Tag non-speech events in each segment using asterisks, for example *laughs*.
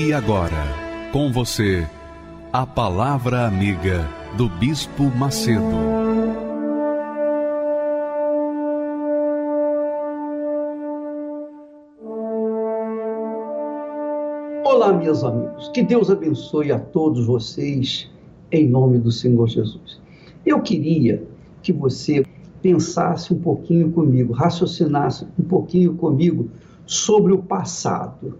E agora, com você, a Palavra Amiga do Bispo Macedo. Olá, meus amigos. Que Deus abençoe a todos vocês em nome do Senhor Jesus. Eu queria que você pensasse um pouquinho comigo, raciocinasse um pouquinho comigo sobre o passado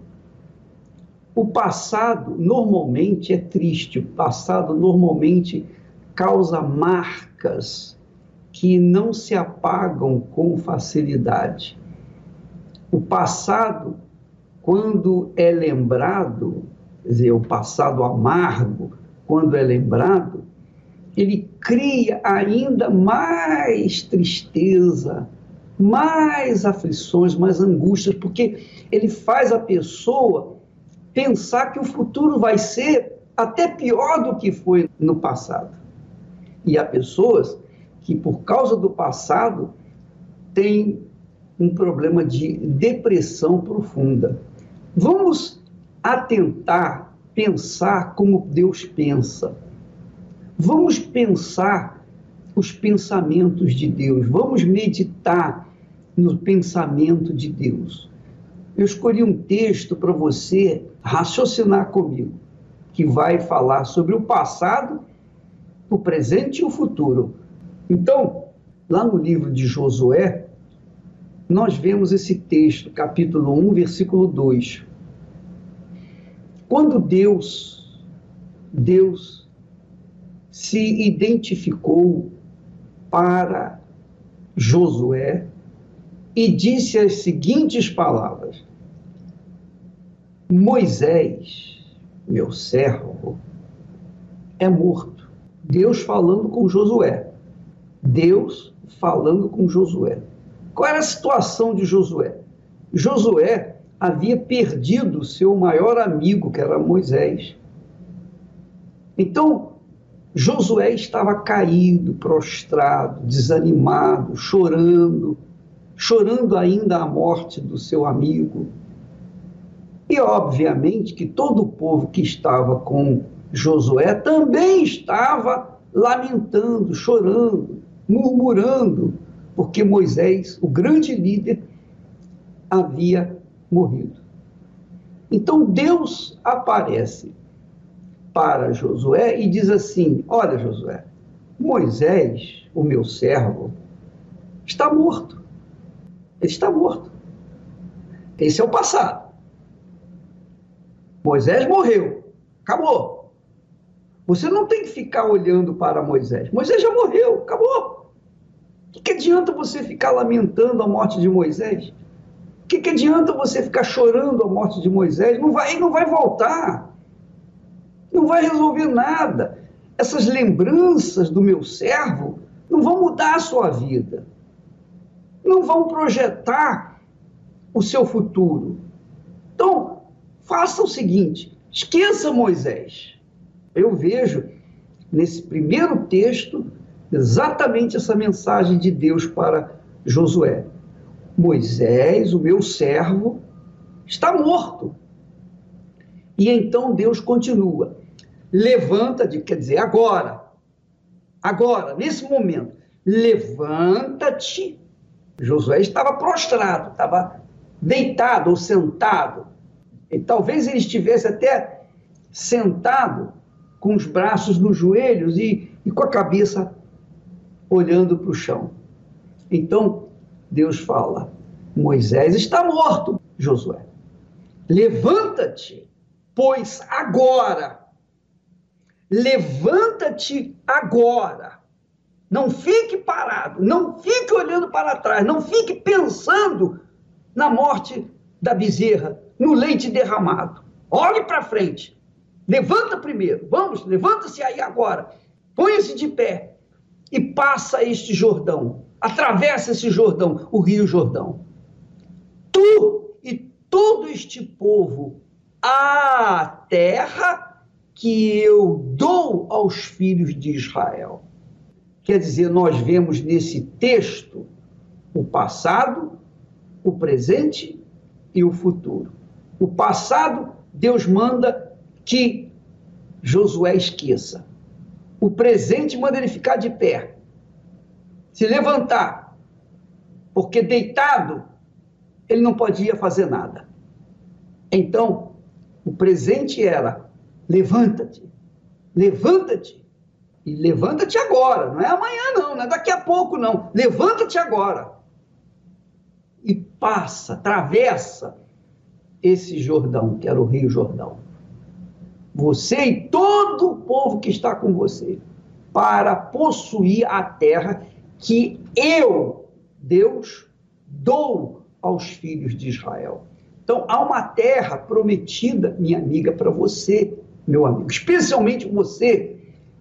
o passado normalmente é triste, o passado normalmente causa marcas que não se apagam com facilidade. O passado, quando é lembrado, quer dizer, o passado amargo, quando é lembrado, ele cria ainda mais tristeza, mais aflições, mais angústias, porque ele faz a pessoa pensar que o futuro vai ser até pior do que foi no passado. E há pessoas que, por causa do passado, têm um problema de depressão profunda. Vamos atentar, pensar como Deus pensa. Vamos pensar os pensamentos de Deus. Vamos meditar no pensamento de Deus. Eu escolhi um texto para você raciocinar comigo, que vai falar sobre o passado, o presente e o futuro. Então, lá no livro de Josué, nós vemos esse texto, capítulo 1, versículo 2. Quando Deus, Deus se identificou para Josué e disse as seguintes palavras: Moisés, meu servo, é morto. Deus falando com Josué. Deus falando com Josué. Qual era a situação de Josué? Josué havia perdido seu maior amigo, que era Moisés. Então, Josué estava caído, prostrado, desanimado, chorando, chorando ainda a morte do seu amigo. E, obviamente, que todo o povo que estava com Josué também estava lamentando, chorando, murmurando, porque Moisés, o grande líder, havia morrido. Então Deus aparece para Josué e diz assim: Olha, Josué, Moisés, o meu servo, está morto. Ele está morto. Esse é o passado. Moisés morreu. Acabou. Você não tem que ficar olhando para Moisés. Moisés já morreu. Acabou. O que, que adianta você ficar lamentando a morte de Moisés? O que, que adianta você ficar chorando a morte de Moisés? Não vai, não vai voltar. Não vai resolver nada. Essas lembranças do meu servo não vão mudar a sua vida. Não vão projetar o seu futuro. Então, faça o seguinte: esqueça Moisés. Eu vejo nesse primeiro texto exatamente essa mensagem de Deus para Josué. Moisés, o meu servo, está morto. E então Deus continua: levanta-te, quer dizer, agora, agora, nesse momento, levanta-te. Josué estava prostrado, estava deitado ou sentado, e talvez ele estivesse até sentado com os braços nos joelhos e, e com a cabeça olhando para o chão. Então Deus fala: Moisés está morto, Josué. Levanta-te, pois agora. Levanta-te agora. Não fique parado, não fique olhando para trás, não fique pensando na morte da bezerra, no leite derramado. Olhe para frente. Levanta primeiro. Vamos, levanta-se aí agora. Põe-se de pé e passa este Jordão. Atravessa esse Jordão, o Rio Jordão. Tu e todo este povo a terra que eu dou aos filhos de Israel. Quer dizer, nós vemos nesse texto o passado, o presente e o futuro. O passado, Deus manda que Josué esqueça. O presente manda ele ficar de pé, se levantar, porque deitado ele não podia fazer nada. Então, o presente era: levanta-te, levanta-te, e levanta-te agora, não é amanhã, não, não é daqui a pouco, não. Levanta-te agora. E passa, atravessa esse Jordão, que era o Rio Jordão. Você e todo o povo que está com você, para possuir a terra que eu, Deus, dou aos filhos de Israel. Então, há uma terra prometida, minha amiga, para você, meu amigo, especialmente você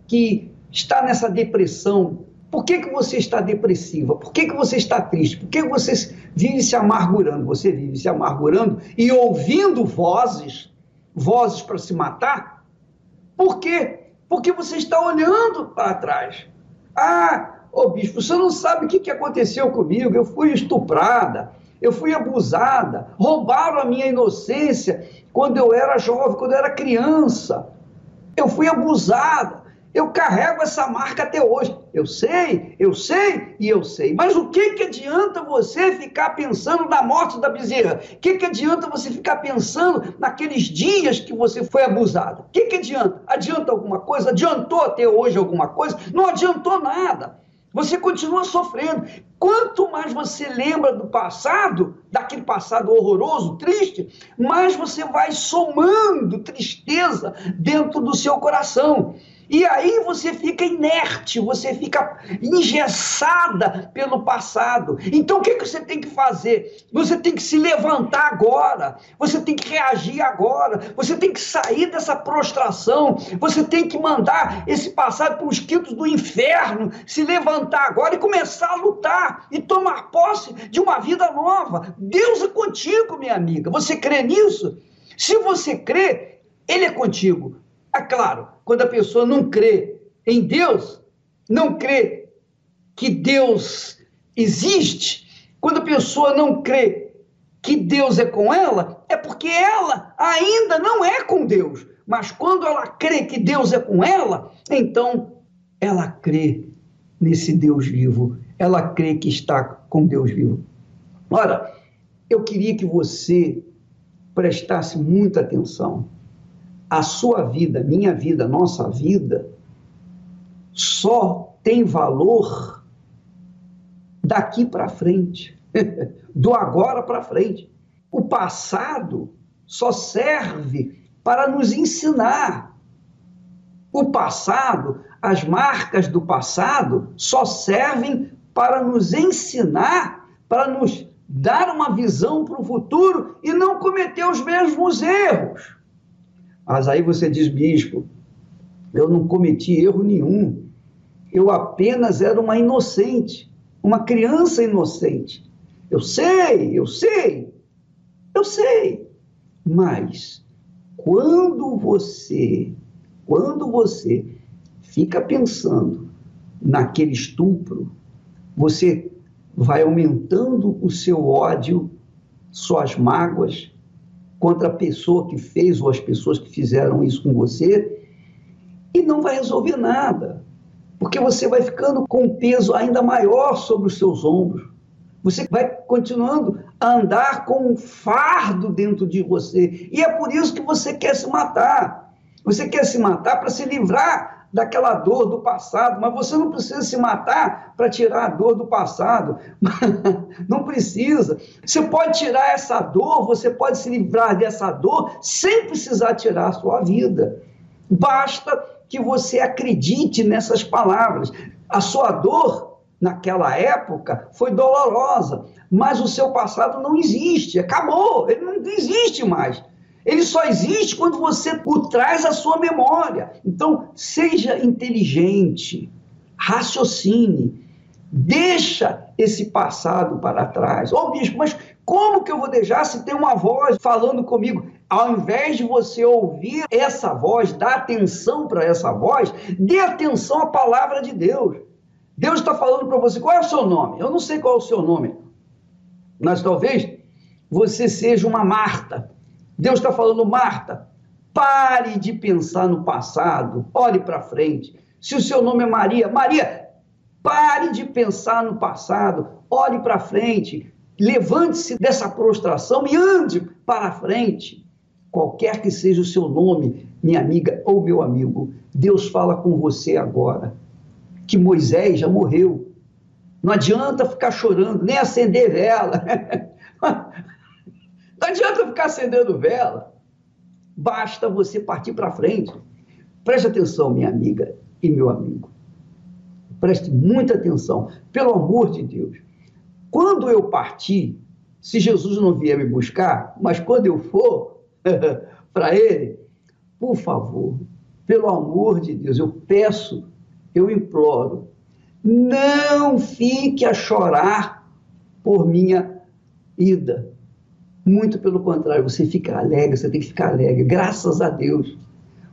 que está nessa depressão. Por que, que você está depressiva? Por que, que você está triste? Por que você vive se amargurando? Você vive se amargurando e ouvindo vozes, vozes para se matar? Por quê? Porque você está olhando para trás. Ah, ô bispo, você não sabe o que, que aconteceu comigo? Eu fui estuprada, eu fui abusada, roubaram a minha inocência quando eu era jovem, quando eu era criança. Eu fui abusada. Eu carrego essa marca até hoje. Eu sei, eu sei e eu sei. Mas o que, que adianta você ficar pensando na morte da bezerra? O que, que adianta você ficar pensando naqueles dias que você foi abusado? O que, que adianta? Adianta alguma coisa? Adiantou até hoje alguma coisa? Não adiantou nada. Você continua sofrendo. Quanto mais você lembra do passado, daquele passado horroroso, triste, mais você vai somando tristeza dentro do seu coração. E aí você fica inerte, você fica engessada pelo passado. Então o que, que você tem que fazer? Você tem que se levantar agora, você tem que reagir agora, você tem que sair dessa prostração, você tem que mandar esse passado para os quintos do inferno, se levantar agora e começar a lutar e tomar posse de uma vida nova. Deus é contigo, minha amiga. Você crê nisso? Se você crê, Ele é contigo. É claro, quando a pessoa não crê em Deus, não crê que Deus existe, quando a pessoa não crê que Deus é com ela, é porque ela ainda não é com Deus. Mas quando ela crê que Deus é com ela, então ela crê nesse Deus vivo, ela crê que está com Deus vivo. Ora, eu queria que você prestasse muita atenção a sua vida, minha vida, nossa vida, só tem valor daqui para frente, *laughs* do agora para frente. O passado só serve para nos ensinar. O passado, as marcas do passado, só servem para nos ensinar, para nos dar uma visão para o futuro e não cometer os mesmos erros. Mas aí você diz, bispo, eu não cometi erro nenhum. Eu apenas era uma inocente, uma criança inocente. Eu sei, eu sei, eu sei. Mas quando você, quando você fica pensando naquele estupro, você vai aumentando o seu ódio, suas mágoas, contra a pessoa que fez ou as pessoas que fizeram isso com você e não vai resolver nada, porque você vai ficando com um peso ainda maior sobre os seus ombros. Você vai continuando a andar com um fardo dentro de você. E é por isso que você quer se matar. Você quer se matar para se livrar daquela dor do passado, mas você não precisa se matar para tirar a dor do passado. *laughs* não precisa. Você pode tirar essa dor, você pode se livrar dessa dor sem precisar tirar a sua vida. Basta que você acredite nessas palavras. A sua dor naquela época foi dolorosa, mas o seu passado não existe, acabou, ele não existe mais. Ele só existe quando você o traz à sua memória. Então, seja inteligente, raciocine, deixa esse passado para trás. Ô oh, bispo, mas como que eu vou deixar se tem uma voz falando comigo? Ao invés de você ouvir essa voz, dar atenção para essa voz, dê atenção à palavra de Deus. Deus está falando para você, qual é o seu nome? Eu não sei qual é o seu nome, mas talvez você seja uma Marta. Deus está falando, Marta, pare de pensar no passado, olhe para frente. Se o seu nome é Maria, Maria, pare de pensar no passado, olhe para frente, levante-se dessa prostração e ande para frente. Qualquer que seja o seu nome, minha amiga ou meu amigo, Deus fala com você agora que Moisés já morreu. Não adianta ficar chorando, nem acender vela. *laughs* Ficar acendendo vela. Basta você partir para frente. Preste atenção, minha amiga e meu amigo. Preste muita atenção, pelo amor de Deus. Quando eu partir, se Jesus não vier me buscar, mas quando eu for *laughs* para Ele, por favor, pelo amor de Deus, eu peço eu imploro, não fique a chorar por minha ida. Muito pelo contrário, você fica alegre, você tem que ficar alegre, graças a Deus,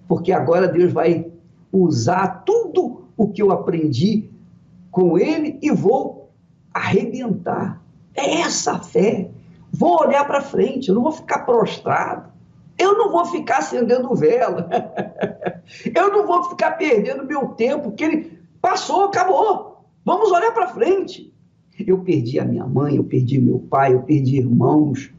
porque agora Deus vai usar tudo o que eu aprendi com Ele e vou arrebentar. É essa a fé. Vou olhar para frente, eu não vou ficar prostrado. Eu não vou ficar acendendo vela. *laughs* Eu não vou ficar perdendo meu tempo, que ele passou, acabou. Vamos olhar para frente. Eu perdi a minha mãe, eu perdi meu pai, eu perdi irmãos.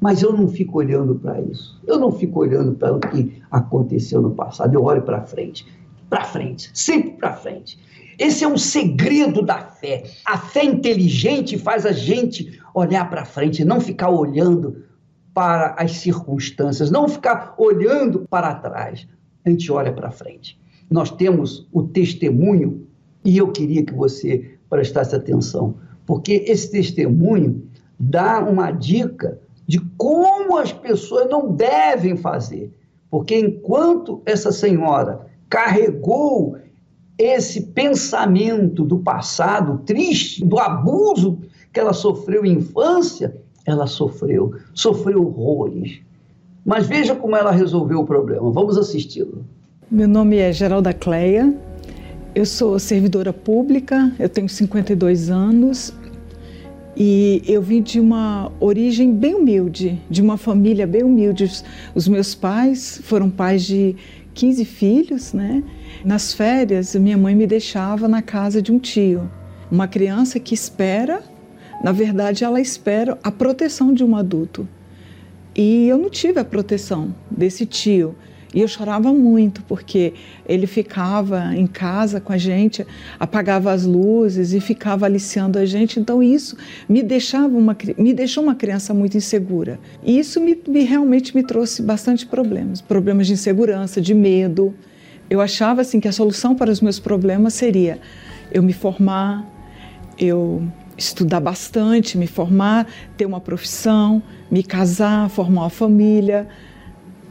Mas eu não fico olhando para isso. Eu não fico olhando para o que aconteceu no passado. Eu olho para frente. Para frente, sempre para frente. Esse é um segredo da fé. A fé inteligente faz a gente olhar para frente, não ficar olhando para as circunstâncias, não ficar olhando para trás. A gente olha para frente. Nós temos o testemunho, e eu queria que você prestasse atenção, porque esse testemunho dá uma dica de como as pessoas não devem fazer. Porque enquanto essa senhora carregou esse pensamento do passado triste, do abuso que ela sofreu em infância, ela sofreu, sofreu horrores. Mas veja como ela resolveu o problema. Vamos assisti-lo. Meu nome é Geralda Cleia, eu sou servidora pública, eu tenho 52 anos e eu vim de uma origem bem humilde, de uma família bem humilde. Os meus pais foram pais de 15 filhos, né? Nas férias, minha mãe me deixava na casa de um tio, uma criança que espera na verdade, ela espera a proteção de um adulto. E eu não tive a proteção desse tio. E eu chorava muito, porque ele ficava em casa com a gente, apagava as luzes e ficava aliciando a gente. Então, isso me, deixava uma, me deixou uma criança muito insegura. E isso me, me realmente me trouxe bastante problemas problemas de insegurança, de medo. Eu achava assim que a solução para os meus problemas seria eu me formar, eu estudar bastante, me formar, ter uma profissão, me casar, formar uma família.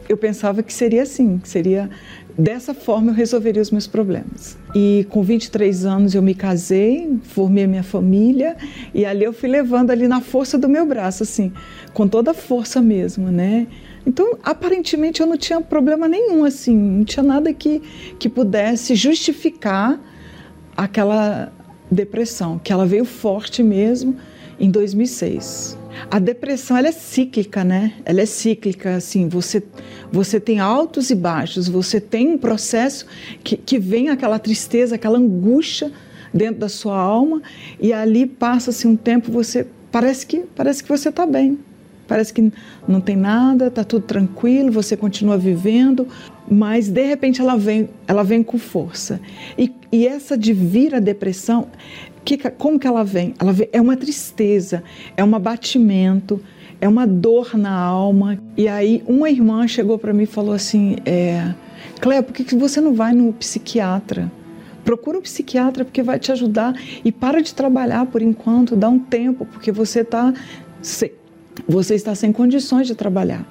Eu pensava que seria assim, que seria dessa forma eu resolveria os meus problemas. E com 23 anos eu me casei, formei minha família e ali eu fui levando ali na força do meu braço, assim, com toda a força mesmo, né? Então, aparentemente eu não tinha problema nenhum, assim, não tinha nada que, que pudesse justificar aquela depressão, que ela veio forte mesmo em 2006. A depressão ela é cíclica, né? Ela é cíclica, assim, você, você tem altos e baixos, você tem um processo que, que vem aquela tristeza, aquela angústia dentro da sua alma e ali passa-se um tempo, você parece que parece que você está bem, parece que não tem nada, está tudo tranquilo, você continua vivendo, mas de repente ela vem, ela vem com força. E, e essa de vir a depressão, que, como que ela vem? Ela vem, é uma tristeza, é um abatimento, é uma dor na alma. E aí uma irmã chegou para mim e falou assim, é, Cléo, por que, você não vai no psiquiatra? procura um psiquiatra porque vai te ajudar e para de trabalhar por enquanto, dá um tempo, porque você tá você está sem condições de trabalhar.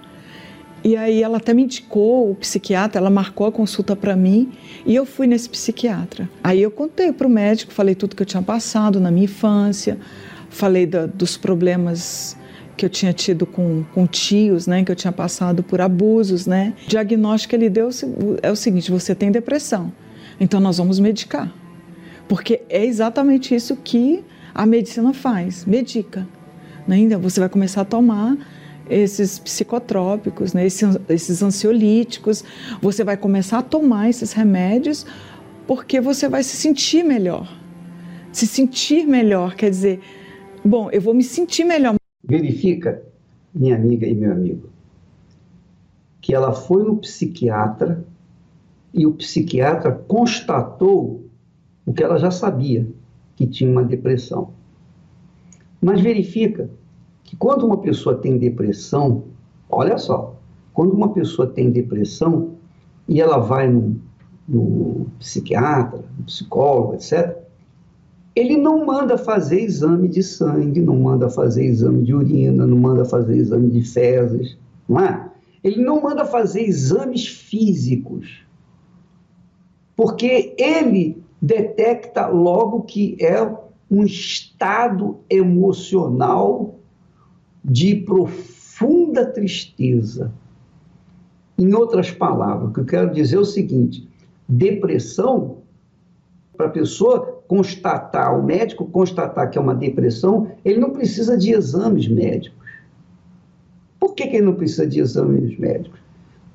E aí ela até me indicou o psiquiatra, ela marcou a consulta para mim e eu fui nesse psiquiatra. Aí eu contei para o médico, falei tudo que eu tinha passado na minha infância, falei da, dos problemas que eu tinha tido com, com tios, né, que eu tinha passado por abusos, né. O diagnóstico que ele deu é o seguinte: você tem depressão, então nós vamos medicar, porque é exatamente isso que a medicina faz, medica. Né? Você vai começar a tomar esses psicotrópicos, né, esses, esses ansiolíticos, você vai começar a tomar esses remédios porque você vai se sentir melhor. Se sentir melhor quer dizer, bom, eu vou me sentir melhor. Verifica, minha amiga e meu amigo, que ela foi no psiquiatra e o psiquiatra constatou o que ela já sabia, que tinha uma depressão. Mas verifica que quando uma pessoa tem depressão, olha só, quando uma pessoa tem depressão e ela vai no, no psiquiatra, no psicólogo, etc., ele não manda fazer exame de sangue, não manda fazer exame de urina, não manda fazer exame de fezes, não é? Ele não manda fazer exames físicos, porque ele detecta logo que é um estado emocional de profunda tristeza. Em outras palavras, o que eu quero dizer é o seguinte: depressão, para a pessoa constatar, o médico constatar que é uma depressão, ele não precisa de exames médicos. Por que, que ele não precisa de exames médicos?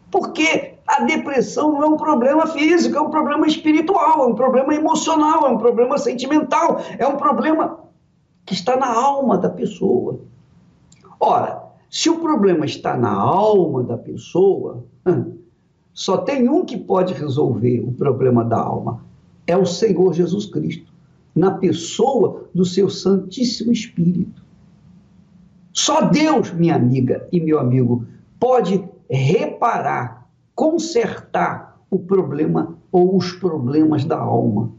Porque a depressão não é um problema físico, é um problema espiritual, é um problema emocional, é um problema sentimental, é um problema que está na alma da pessoa. Ora, se o problema está na alma da pessoa, só tem um que pode resolver o problema da alma: é o Senhor Jesus Cristo, na pessoa do seu Santíssimo Espírito. Só Deus, minha amiga e meu amigo, pode reparar, consertar o problema ou os problemas da alma.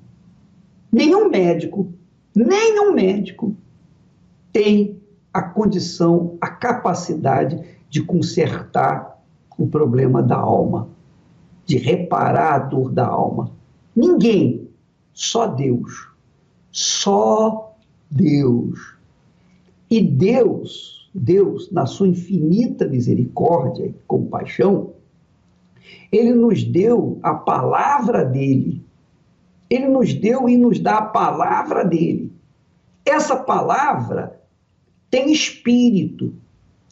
Nenhum médico, nenhum médico tem a condição, a capacidade de consertar o problema da alma, de reparar a dor da alma. Ninguém, só Deus. Só Deus. E Deus, Deus, na sua infinita misericórdia e compaixão, ele nos deu a palavra dele. Ele nos deu e nos dá a palavra dele. Essa palavra tem espírito,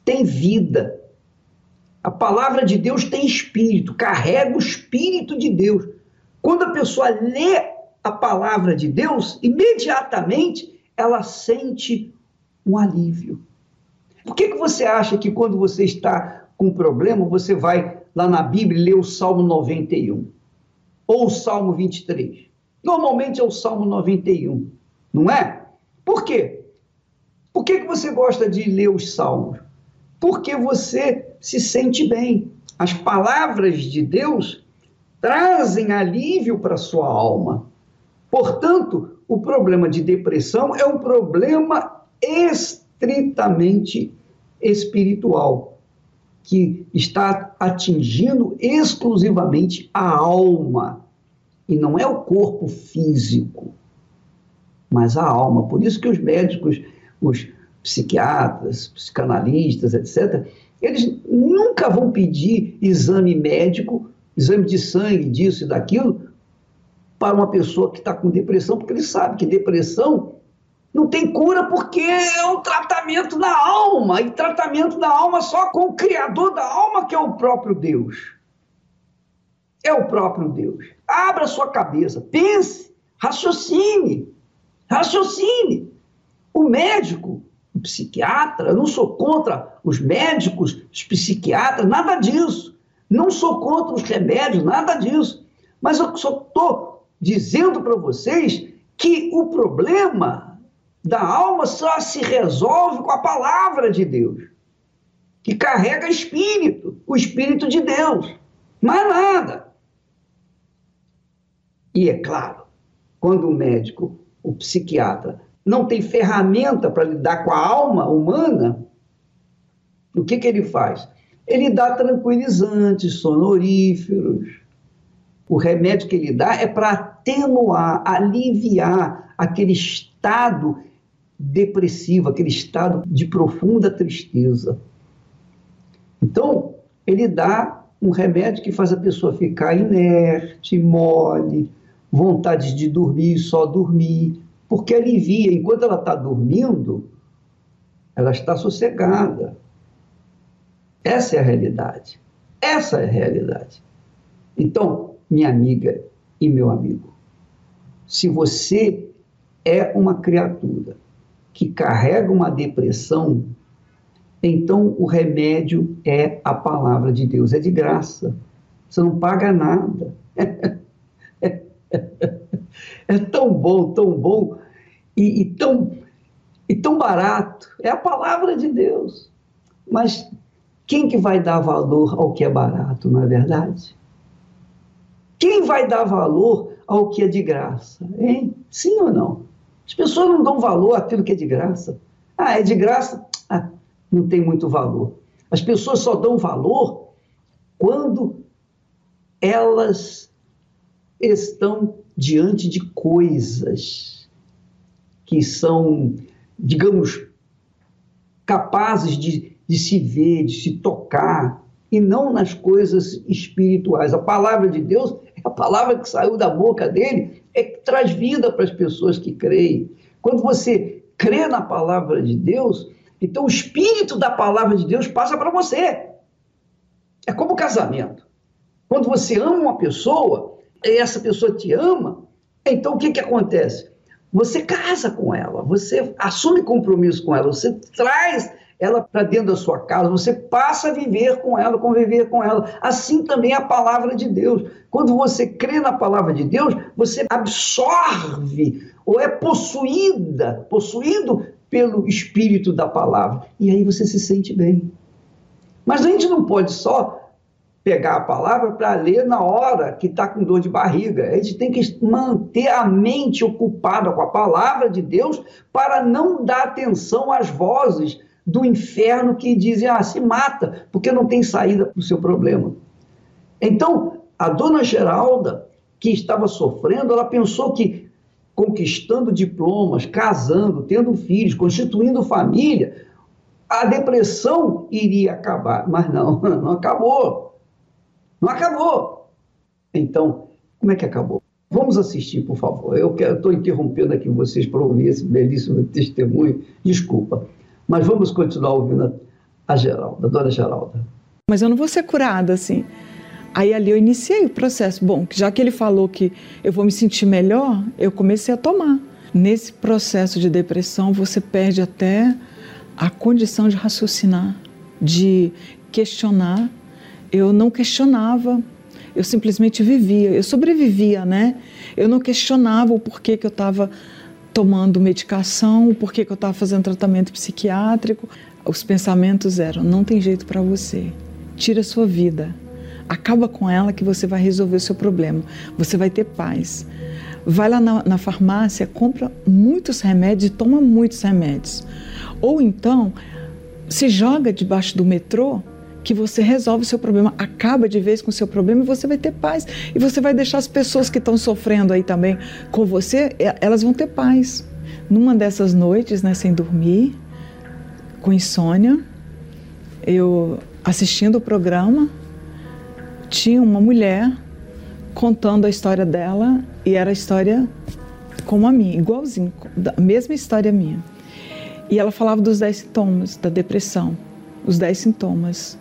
tem vida. A palavra de Deus tem espírito, carrega o espírito de Deus. Quando a pessoa lê a palavra de Deus, imediatamente ela sente um alívio. Por que, que você acha que quando você está com um problema, você vai lá na Bíblia e lê o Salmo 91? Ou o Salmo 23? Normalmente é o Salmo 91, não é? Por quê? Por que, que você gosta de ler os Salmos? Porque você se sente bem. As palavras de Deus trazem alívio para sua alma. Portanto, o problema de depressão é um problema estritamente espiritual, que está atingindo exclusivamente a alma, e não é o corpo físico, mas a alma. Por isso que os médicos, os psiquiatras, psicanalistas, etc., eles nunca vão pedir exame médico exame de sangue, disso e daquilo, para uma pessoa que está com depressão, porque ele sabe que depressão não tem cura porque é um tratamento da alma, e tratamento da alma só com o Criador da alma, que é o próprio Deus. É o próprio Deus. Abra sua cabeça, pense, raciocine, raciocine. O médico, o psiquiatra, eu não sou contra os médicos, os psiquiatras, nada disso. Não sou contra os remédios, nada disso. Mas eu só estou dizendo para vocês que o problema da alma só se resolve com a palavra de Deus, que carrega espírito, o espírito de Deus. Mais nada. E é claro, quando o médico, o psiquiatra, não tem ferramenta para lidar com a alma humana, o que, que ele faz? Ele dá tranquilizantes, sonoríferos. O remédio que ele dá é para atenuar, aliviar aquele estado depressivo, aquele estado de profunda tristeza. Então, ele dá um remédio que faz a pessoa ficar inerte, mole, vontade de dormir, só dormir, porque alivia. Enquanto ela está dormindo, ela está sossegada. Essa é a realidade. Essa é a realidade. Então, minha amiga e meu amigo, se você é uma criatura que carrega uma depressão, então o remédio é a palavra de Deus, é de graça. Você não paga nada. *laughs* É, tão bom, tão bom e, e, tão, e tão barato. É a palavra de Deus. Mas quem que vai dar valor ao que é barato, não é verdade? Quem vai dar valor ao que é de graça? Hein? Sim ou não? As pessoas não dão valor àquilo que é de graça. Ah, é de graça? Ah, não tem muito valor. As pessoas só dão valor quando elas estão diante de coisas que são, digamos, capazes de, de se ver, de se tocar, e não nas coisas espirituais. A palavra de Deus é a palavra que saiu da boca dele, é que traz vida para as pessoas que creem. Quando você crê na palavra de Deus, então o espírito da palavra de Deus passa para você. É como casamento. Quando você ama uma pessoa, essa pessoa te ama, então o que, que acontece? Você casa com ela, você assume compromisso com ela, você traz ela para dentro da sua casa, você passa a viver com ela, conviver com ela. Assim também é a palavra de Deus. Quando você crê na palavra de Deus, você absorve ou é possuída, possuído pelo espírito da palavra. E aí você se sente bem. Mas a gente não pode só pegar a palavra para ler na hora que está com dor de barriga. A gente tem que manter a mente ocupada com a palavra de Deus para não dar atenção às vozes do inferno que dizem, ah, se mata, porque não tem saída para o seu problema. Então, a dona Geralda, que estava sofrendo, ela pensou que conquistando diplomas, casando, tendo filhos, constituindo família, a depressão iria acabar. Mas não, *laughs* não acabou. Não acabou. Então, como é que acabou? Vamos assistir, por favor. Eu estou interrompendo aqui vocês para ouvir esse belíssimo testemunho. Desculpa. Mas vamos continuar ouvindo a Geralda, a dona Geralda. Mas eu não vou ser curada assim. Aí ali eu iniciei o processo. Bom, já que ele falou que eu vou me sentir melhor, eu comecei a tomar. Nesse processo de depressão, você perde até a condição de raciocinar, de questionar. Eu não questionava, eu simplesmente vivia, eu sobrevivia, né? Eu não questionava o porquê que eu estava tomando medicação, por que eu estava fazendo tratamento psiquiátrico. Os pensamentos eram: não tem jeito para você, tira a sua vida, acaba com ela que você vai resolver o seu problema, você vai ter paz. Vai lá na, na farmácia, compra muitos remédios e toma muitos remédios. Ou então, se joga debaixo do metrô que você resolve o seu problema, acaba de vez com o seu problema e você vai ter paz. E você vai deixar as pessoas que estão sofrendo aí também com você, elas vão ter paz. Numa dessas noites, né, sem dormir, com insônia, eu assistindo o programa, tinha uma mulher contando a história dela e era a história como a minha, igualzinho, a mesma história minha. E ela falava dos dez sintomas da depressão, os dez sintomas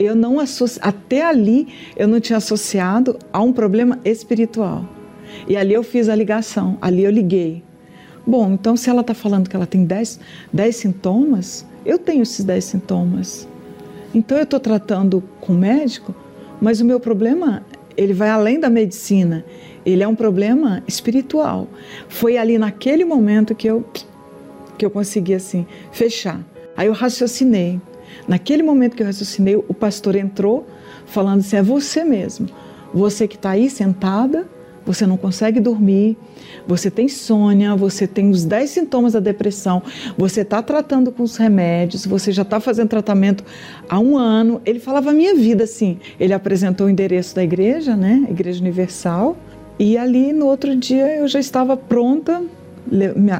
eu não até ali eu não tinha associado a um problema espiritual. E ali eu fiz a ligação, ali eu liguei. Bom, então se ela está falando que ela tem 10 sintomas, eu tenho esses 10 sintomas. Então eu estou tratando com o médico, mas o meu problema, ele vai além da medicina. Ele é um problema espiritual. Foi ali naquele momento que eu que eu consegui assim fechar. Aí eu raciocinei. Naquele momento que eu raciocinei, o pastor entrou falando assim: é você mesmo. Você que está aí sentada, você não consegue dormir, você tem insônia, você tem os 10 sintomas da depressão, você está tratando com os remédios, você já está fazendo tratamento há um ano. Ele falava a minha vida assim. Ele apresentou o endereço da igreja, né? Igreja Universal. E ali no outro dia eu já estava pronta,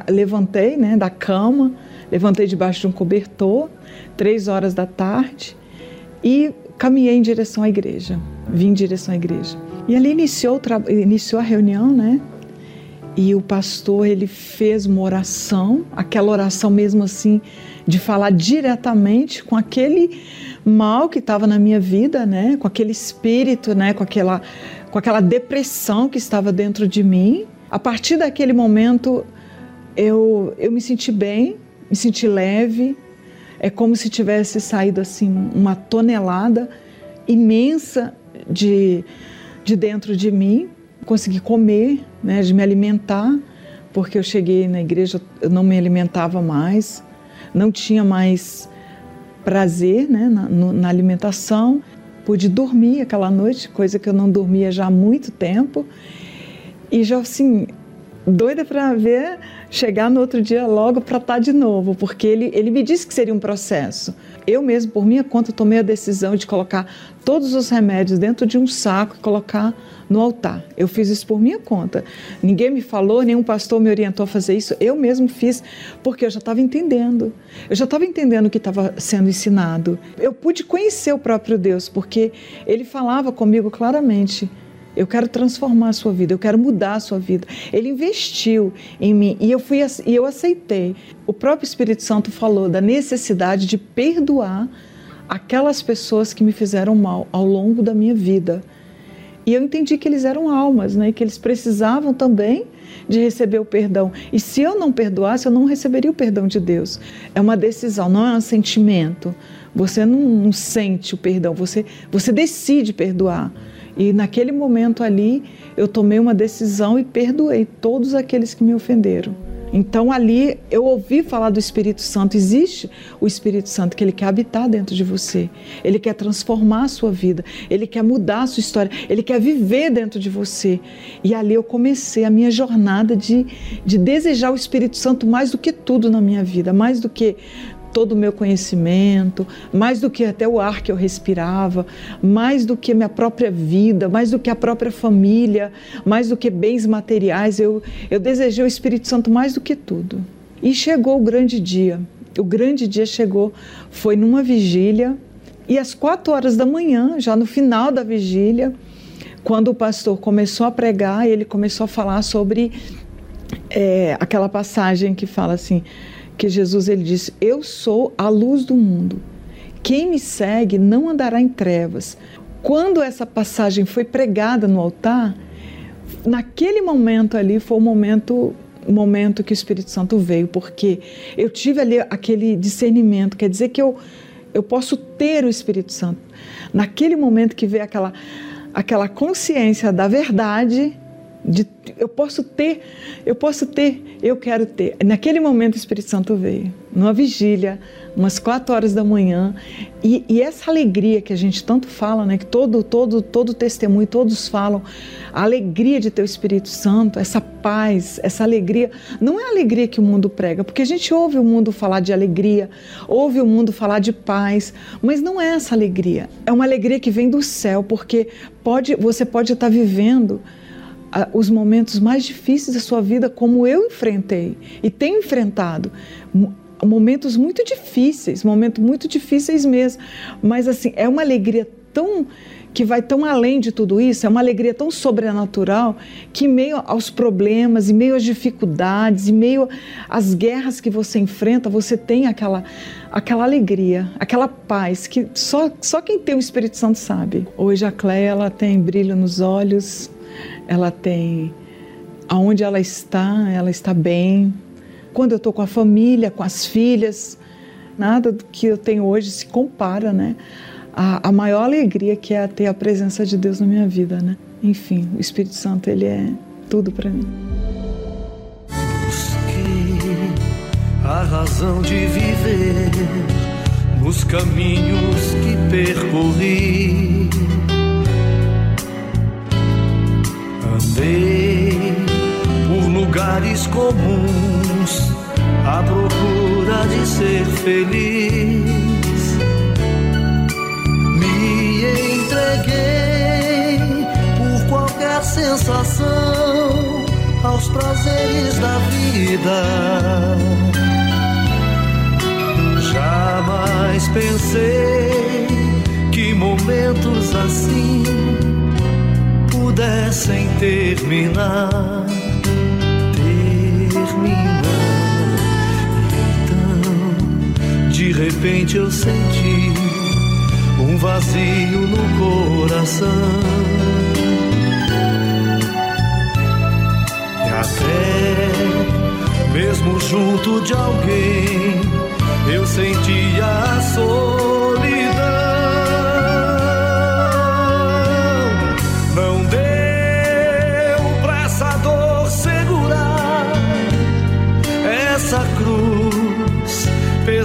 levantei né, da cama, levantei debaixo de um cobertor, três horas da tarde, e caminhei em direção à igreja. Vim em direção à igreja. E ali iniciou, iniciou a reunião, né? E o pastor ele fez uma oração, aquela oração mesmo assim de falar diretamente com aquele mal que estava na minha vida, né? Com aquele espírito, né? Com aquela com aquela depressão que estava dentro de mim. A partir daquele momento eu eu me senti bem, me senti leve. É como se tivesse saído assim uma tonelada imensa de de dentro de mim consegui comer, né, de me alimentar, porque eu cheguei na igreja, eu não me alimentava mais, não tinha mais prazer né, na, na alimentação. Pude dormir aquela noite, coisa que eu não dormia já há muito tempo. E já assim, doida para ver chegar no outro dia logo para estar tá de novo, porque ele, ele me disse que seria um processo. Eu mesmo, por minha conta, tomei a decisão de colocar todos os remédios dentro de um saco e colocar no altar. Eu fiz isso por minha conta. Ninguém me falou, nenhum pastor me orientou a fazer isso. Eu mesmo fiz porque eu já estava entendendo. Eu já estava entendendo o que estava sendo ensinado. Eu pude conhecer o próprio Deus porque ele falava comigo claramente. Eu quero transformar a sua vida, eu quero mudar a sua vida. Ele investiu em mim e eu fui e eu aceitei. O próprio Espírito Santo falou da necessidade de perdoar aquelas pessoas que me fizeram mal ao longo da minha vida. E eu entendi que eles eram almas, né? Que eles precisavam também de receber o perdão. E se eu não perdoasse, eu não receberia o perdão de Deus. É uma decisão, não é um sentimento. Você não, não sente o perdão, você, você decide perdoar. E naquele momento ali, eu tomei uma decisão e perdoei todos aqueles que me ofenderam. Então ali eu ouvi falar do Espírito Santo. Existe o Espírito Santo que ele quer habitar dentro de você. Ele quer transformar a sua vida. Ele quer mudar a sua história. Ele quer viver dentro de você. E ali eu comecei a minha jornada de, de desejar o Espírito Santo mais do que tudo na minha vida, mais do que todo o meu conhecimento, mais do que até o ar que eu respirava, mais do que minha própria vida, mais do que a própria família, mais do que bens materiais. Eu, eu desejei o Espírito Santo mais do que tudo. E chegou o grande dia. O grande dia chegou, foi numa vigília, e às quatro horas da manhã, já no final da vigília, quando o pastor começou a pregar, ele começou a falar sobre é, aquela passagem que fala assim: que Jesus ele disse: Eu sou a luz do mundo. Quem me segue não andará em trevas. Quando essa passagem foi pregada no altar, naquele momento ali foi o momento momento que o Espírito Santo veio, porque eu tive ali aquele discernimento, quer dizer que eu eu posso ter o Espírito Santo. Naquele momento que veio aquela aquela consciência da verdade, de, eu posso ter, eu posso ter, eu quero ter. Naquele momento o Espírito Santo veio, numa vigília, umas quatro horas da manhã, e, e, essa alegria que a gente tanto fala, né, que todo, todo, todo testemunho, todos falam, a alegria de ter o Espírito Santo, essa paz, essa alegria, não é a alegria que o mundo prega, porque a gente ouve o mundo falar de alegria, ouve o mundo falar de paz, mas não é essa alegria. É uma alegria que vem do céu, porque pode, você pode estar vivendo os momentos mais difíceis da sua vida, como eu enfrentei e tenho enfrentado. Momentos muito difíceis, momentos muito difíceis mesmo. Mas assim, é uma alegria tão que vai tão além de tudo isso, é uma alegria tão sobrenatural que, em meio aos problemas, em meio às dificuldades, em meio às guerras que você enfrenta, você tem aquela, aquela alegria, aquela paz que só, só quem tem o Espírito Santo sabe. Hoje a Cléia ela tem brilho nos olhos, ela tem aonde ela está, ela está bem. Quando eu estou com a família, com as filhas, nada do que eu tenho hoje se compara, né? A, a maior alegria que é ter a presença de Deus na minha vida, né? Enfim, o Espírito Santo, ele é tudo para mim. Busquei a razão de viver nos caminhos que percorri Por lugares lugares comuns à procura de ser feliz. Me entreguei por qualquer sensação aos prazeres da vida. Jamais pensei que momentos assim pudessem terminar. Terminar. Então, de repente eu senti um vazio no coração. E até mesmo junto de alguém eu sentia a solidão.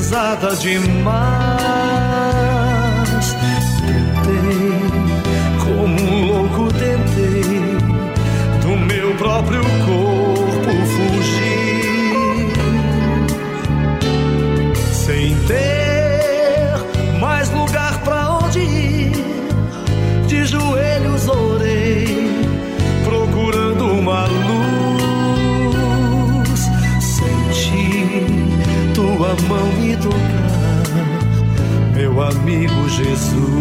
Pesada demais. Tentei, como um louco, tentei do meu próprio corpo fugir, sem ter tocar, meu amigo Jesus.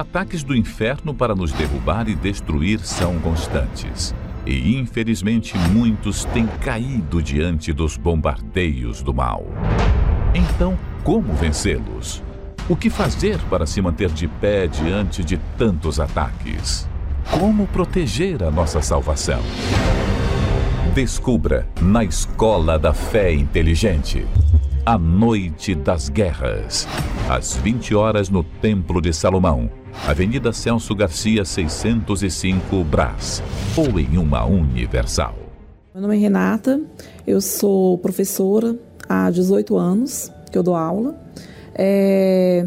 Ataques do inferno para nos derrubar e destruir são constantes. E infelizmente muitos têm caído diante dos bombardeios do mal. Então, como vencê-los? O que fazer para se manter de pé diante de tantos ataques? Como proteger a nossa salvação? Descubra na Escola da Fé Inteligente. A Noite das Guerras. Às 20 horas no Templo de Salomão. Avenida Celso Garcia, 605, Brás. Ou em uma Universal. Meu nome é Renata, eu sou professora há 18 anos que eu dou aula. É,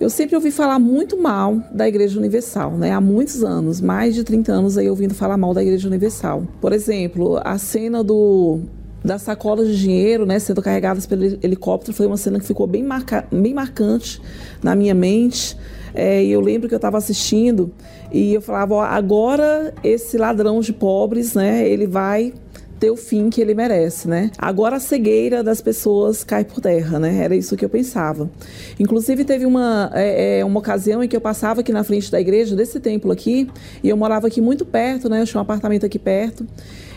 Eu sempre ouvi falar muito mal da Igreja Universal, né? Há muitos anos, mais de 30 anos aí ouvindo falar mal da Igreja Universal. Por exemplo, a cena do das sacolas de dinheiro, né, sendo carregadas pelo helicóptero, foi uma cena que ficou bem, marca, bem marcante na minha mente. É, eu lembro que eu estava assistindo e eu falava, ó, agora esse ladrão de pobres, né, ele vai ter o fim que ele merece, né? Agora a cegueira das pessoas cai por terra, né? Era isso que eu pensava. Inclusive teve uma, é, é, uma ocasião em que eu passava aqui na frente da igreja, desse templo aqui, e eu morava aqui muito perto, né? Eu tinha um apartamento aqui perto.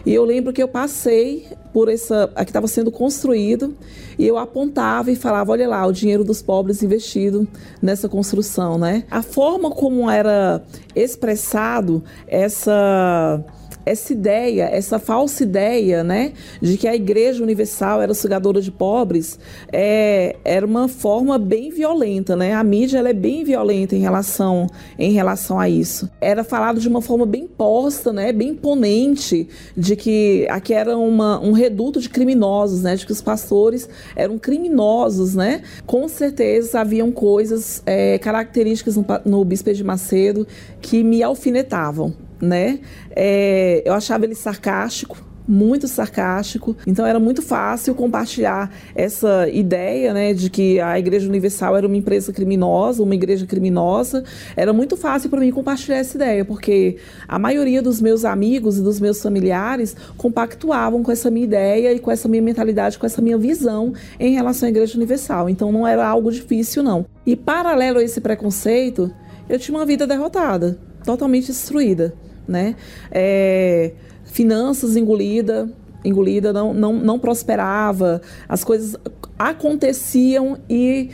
E eu lembro que eu passei por essa, aqui estava sendo construído, e eu apontava e falava, olha lá, o dinheiro dos pobres investido nessa construção, né? A forma como era expressado essa essa ideia, essa falsa ideia, né, de que a Igreja Universal era sugadora de pobres, é, era uma forma bem violenta, né? A mídia ela é bem violenta em relação, em relação a isso. Era falado de uma forma bem posta, né, bem imponente, de que aqui era uma, um reduto de criminosos, né, de que os pastores eram criminosos, né? Com certeza haviam coisas é, características no, no Bispo de Macedo que me alfinetavam, né? É, eu achava ele sarcástico, muito sarcástico. Então era muito fácil compartilhar essa ideia, né, de que a Igreja Universal era uma empresa criminosa, uma igreja criminosa. Era muito fácil para mim compartilhar essa ideia, porque a maioria dos meus amigos e dos meus familiares compactuavam com essa minha ideia e com essa minha mentalidade, com essa minha visão em relação à Igreja Universal. Então não era algo difícil não. E paralelo a esse preconceito, eu tinha uma vida derrotada, totalmente destruída né? É, finanças engolida, engolida, não, não, não prosperava, as coisas aconteciam e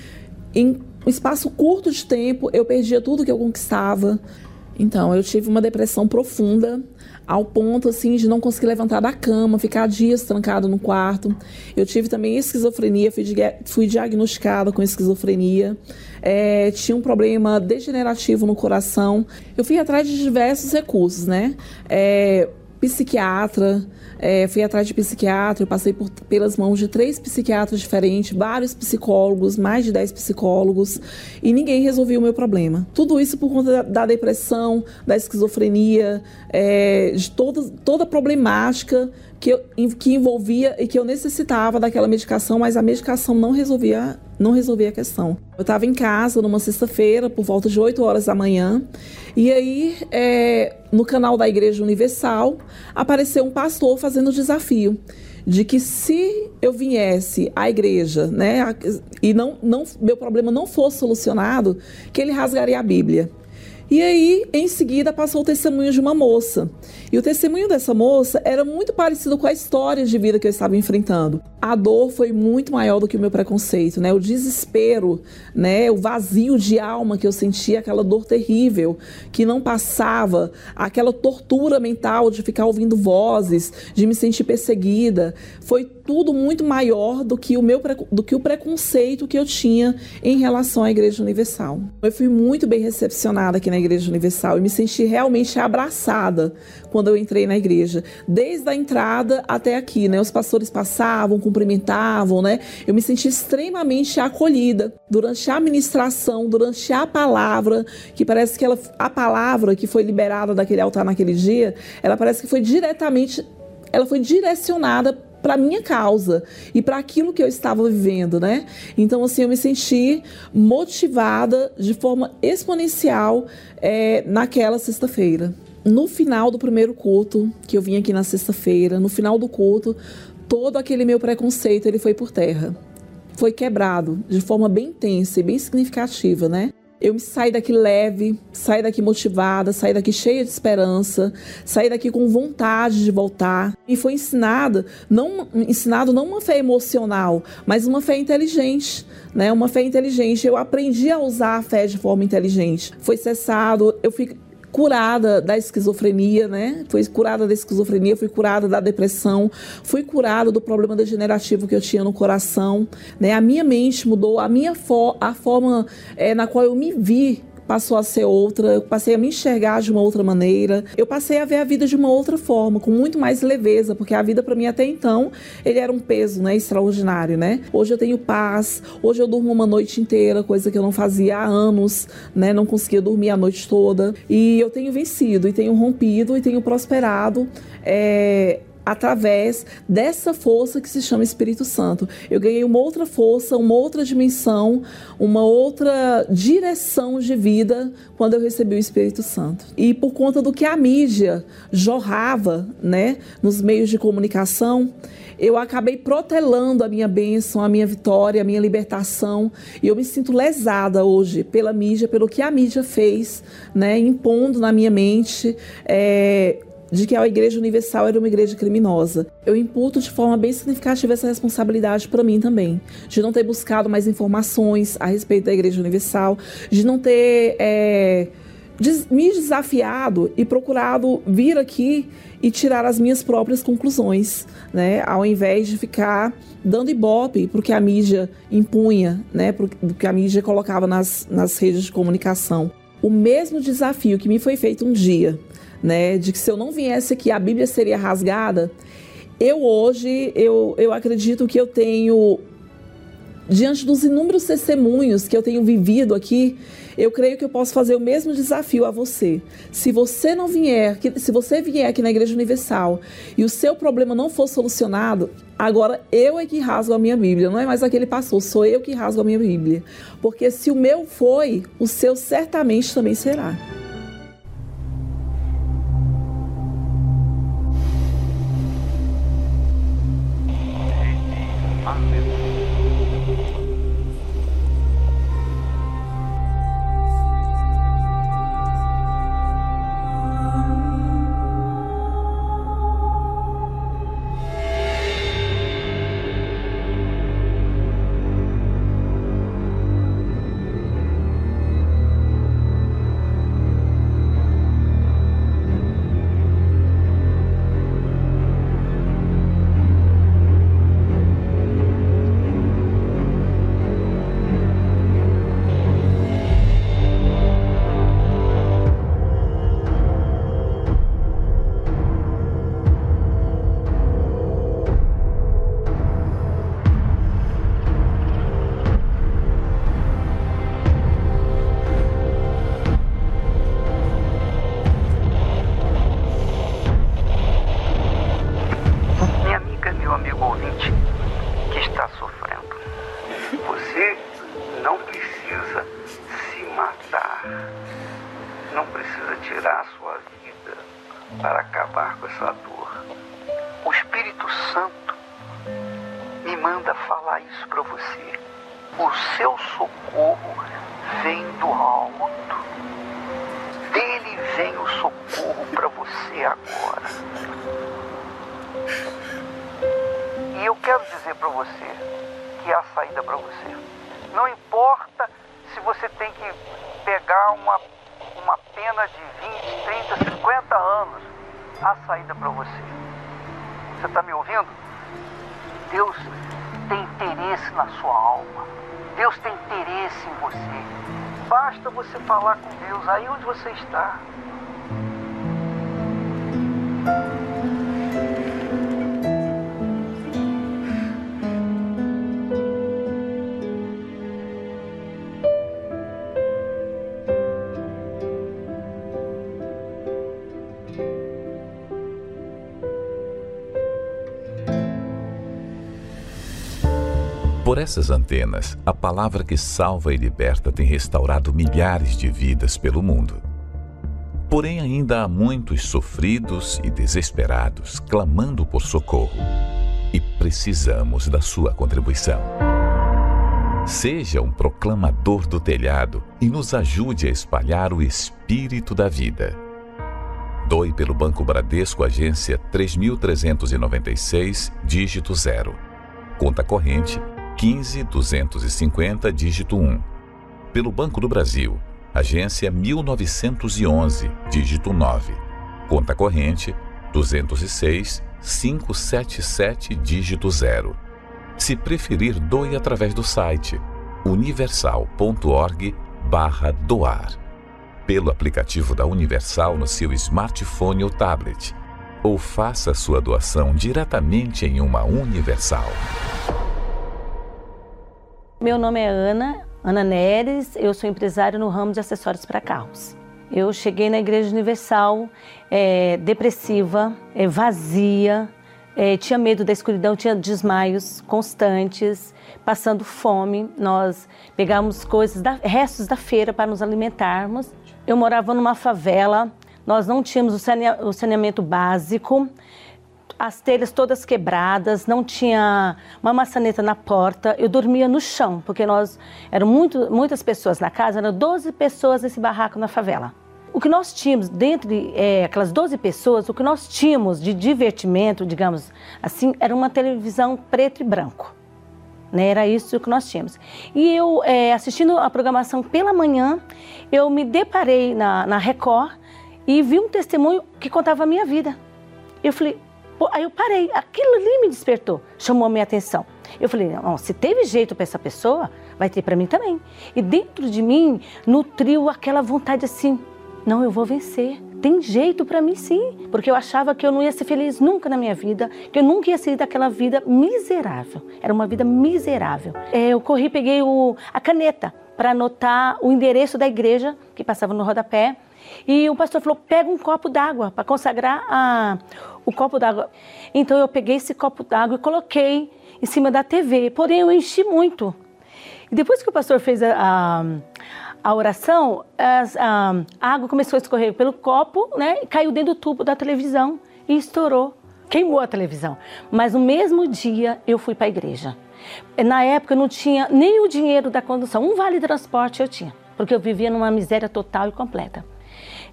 em um espaço curto de tempo eu perdia tudo que eu conquistava. Então, eu tive uma depressão profunda, ao ponto assim de não conseguir levantar da cama, ficar dias trancado no quarto. Eu tive também esquizofrenia, fui, fui diagnosticada com esquizofrenia. É, tinha um problema degenerativo no coração. Eu fui atrás de diversos recursos, né? É, psiquiatra, é, fui atrás de psiquiatra, eu passei por, pelas mãos de três psiquiatras diferentes, vários psicólogos, mais de dez psicólogos, e ninguém resolveu o meu problema. Tudo isso por conta da, da depressão, da esquizofrenia, é, de toda, toda a problemática que, eu, que envolvia e que eu necessitava daquela medicação, mas a medicação não resolvia, não resolvia a questão. Eu estava em casa numa sexta-feira, por volta de 8 horas da manhã, e aí é, no canal da Igreja Universal apareceu um pastor fazendo o desafio de que se eu viesse à igreja, né, e não, não, meu problema não fosse solucionado, que ele rasgaria a Bíblia. E aí, em seguida, passou o testemunho de uma moça. E o testemunho dessa moça era muito parecido com a história de vida que eu estava enfrentando. A dor foi muito maior do que o meu preconceito, né? O desespero, né? O vazio de alma que eu sentia, aquela dor terrível que não passava, aquela tortura mental de ficar ouvindo vozes, de me sentir perseguida, foi tudo muito maior do que o meu do que o preconceito que eu tinha em relação à Igreja Universal. Eu fui muito bem recepcionada aqui na Igreja Universal e me senti realmente abraçada quando eu entrei na igreja, desde a entrada até aqui, né? Os pastores passavam, cumprimentavam, né? Eu me senti extremamente acolhida durante a ministração, durante a palavra, que parece que ela, a palavra que foi liberada daquele altar naquele dia, ela parece que foi diretamente, ela foi direcionada para minha causa e para aquilo que eu estava vivendo, né? Então, assim, eu me senti motivada de forma exponencial é, naquela sexta-feira. No final do primeiro culto, que eu vim aqui na sexta-feira, no final do culto, todo aquele meu preconceito ele foi por terra. Foi quebrado de forma bem intensa e bem significativa, né? Eu saí daqui leve, saí daqui motivada, saí daqui cheia de esperança, saí daqui com vontade de voltar. E foi ensinada, não ensinado não uma fé emocional, mas uma fé inteligente, né? Uma fé inteligente. Eu aprendi a usar a fé de forma inteligente. Foi cessado, eu fui curada da esquizofrenia, né? Fui curada da esquizofrenia, fui curada da depressão, fui curada do problema degenerativo que eu tinha no coração, né? A minha mente mudou, a minha fo a forma é, na qual eu me vi passou a ser outra, eu passei a me enxergar de uma outra maneira, eu passei a ver a vida de uma outra forma, com muito mais leveza, porque a vida para mim até então, ele era um peso, né, extraordinário, né? Hoje eu tenho paz, hoje eu durmo uma noite inteira, coisa que eu não fazia há anos, né? Não conseguia dormir a noite toda, e eu tenho vencido, e tenho rompido, e tenho prosperado, é, através dessa força que se chama Espírito Santo. Eu ganhei uma outra força, uma outra dimensão, uma outra direção de vida quando eu recebi o Espírito Santo. E por conta do que a mídia jorrava, né, nos meios de comunicação, eu acabei protelando a minha bênção, a minha vitória, a minha libertação. E eu me sinto lesada hoje pela mídia, pelo que a mídia fez, né, impondo na minha mente. É, de que a Igreja Universal era uma igreja criminosa. Eu imputo de forma bem significativa essa responsabilidade para mim também, de não ter buscado mais informações a respeito da Igreja Universal, de não ter é, des me desafiado e procurado vir aqui e tirar as minhas próprias conclusões, né? Ao invés de ficar dando ibope para o que a mídia impunha, né? Para o que a mídia colocava nas, nas redes de comunicação. O mesmo desafio que me foi feito um dia né, de que se eu não viesse aqui a Bíblia seria rasgada. Eu hoje, eu, eu acredito que eu tenho, diante dos inúmeros testemunhos que eu tenho vivido aqui, eu creio que eu posso fazer o mesmo desafio a você. Se você não vier, se você vier aqui na Igreja Universal e o seu problema não for solucionado, agora eu é que rasgo a minha Bíblia, não é mais aquele pastor, sou eu que rasgo a minha Bíblia. Porque se o meu foi, o seu certamente também será. Falar com Deus aí onde você está. Essas antenas, a palavra que salva e liberta tem restaurado milhares de vidas pelo mundo. Porém, ainda há muitos sofridos e desesperados clamando por socorro. E precisamos da sua contribuição. Seja um proclamador do telhado e nos ajude a espalhar o espírito da vida. Doe pelo Banco Bradesco, agência 3396, dígito 0. Conta corrente 15 250, dígito 1. Pelo Banco do Brasil, agência 1911, dígito 9. Conta corrente 206 577, dígito 0. Se preferir, doe através do site universal.org/doar. Pelo aplicativo da Universal no seu smartphone ou tablet. Ou faça sua doação diretamente em uma Universal. Meu nome é Ana, Ana Neres, eu sou empresária no ramo de acessórios para carros. Eu cheguei na Igreja Universal é, depressiva, é, vazia, é, tinha medo da escuridão, tinha desmaios constantes, passando fome. Nós pegávamos coisas, da, restos da feira para nos alimentarmos. Eu morava numa favela, nós não tínhamos o saneamento básico as telhas todas quebradas, não tinha uma maçaneta na porta. Eu dormia no chão, porque nós eram muito, muitas pessoas na casa, eram 12 pessoas nesse barraco na favela. O que nós tínhamos, dentre é, aquelas 12 pessoas, o que nós tínhamos de divertimento, digamos assim, era uma televisão preto e branco. Né? Era isso que nós tínhamos. E eu, é, assistindo a programação pela manhã, eu me deparei na, na Record e vi um testemunho que contava a minha vida. Eu falei, Aí eu parei, aquilo ali me despertou, chamou a minha atenção. Eu falei, não, se teve jeito para essa pessoa, vai ter para mim também. E dentro de mim nutriu aquela vontade assim, não, eu vou vencer. Tem jeito para mim sim, porque eu achava que eu não ia ser feliz nunca na minha vida, que eu nunca ia sair daquela vida miserável. Era uma vida miserável. É, eu corri, peguei o, a caneta para anotar o endereço da igreja que passava no rodapé. E o pastor falou: pega um copo d'água para consagrar a, o copo d'água. Então eu peguei esse copo d'água e coloquei em cima da TV, porém eu enchi muito. E depois que o pastor fez a, a, a oração, a, a, água começou a escorrer pelo copo, né? E caiu dentro do tubo da televisão e estourou. Queimou a televisão. Mas no mesmo dia eu fui para a igreja. Na época eu não tinha nem o dinheiro da condução, um vale transporte eu tinha, porque eu vivia numa miséria total e completa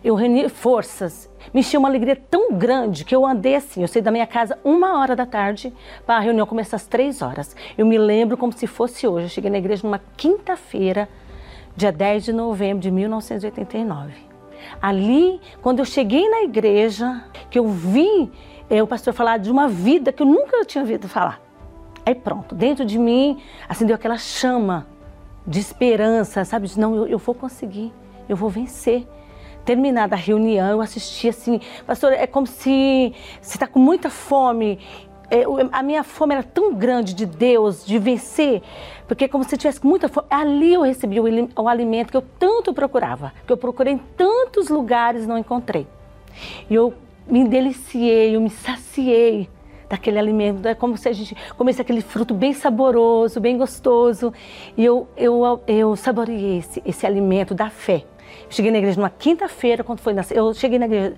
eu reuni forças. Me encheu uma alegria tão grande que eu andei assim. Eu saí da minha casa uma hora da tarde para a reunião começar às três horas. Eu me lembro como se fosse hoje. Eu cheguei na igreja numa quinta-feira, dia 10 de novembro de 1989. Ali, quando eu cheguei na igreja, que eu vi é, o pastor falar de uma vida que eu nunca tinha ouvido falar. Aí pronto, dentro de mim acendeu aquela chama de esperança, sabe? De, não, eu, eu vou conseguir, eu vou vencer terminada a reunião, eu assisti assim, pastor, é como se você está com muita fome. É, a minha fome era tão grande de Deus, de vencer, porque é como se tivesse muita fome. Ali eu recebi o, o alimento que eu tanto procurava, que eu procurei em tantos lugares não encontrei. E eu me deliciei, eu me saciei daquele alimento, é como se a gente comesse aquele fruto bem saboroso, bem gostoso. E eu, eu, eu saboreei esse, esse alimento da fé. Cheguei na igreja numa quinta-feira, quando foi nascer. Eu cheguei na igreja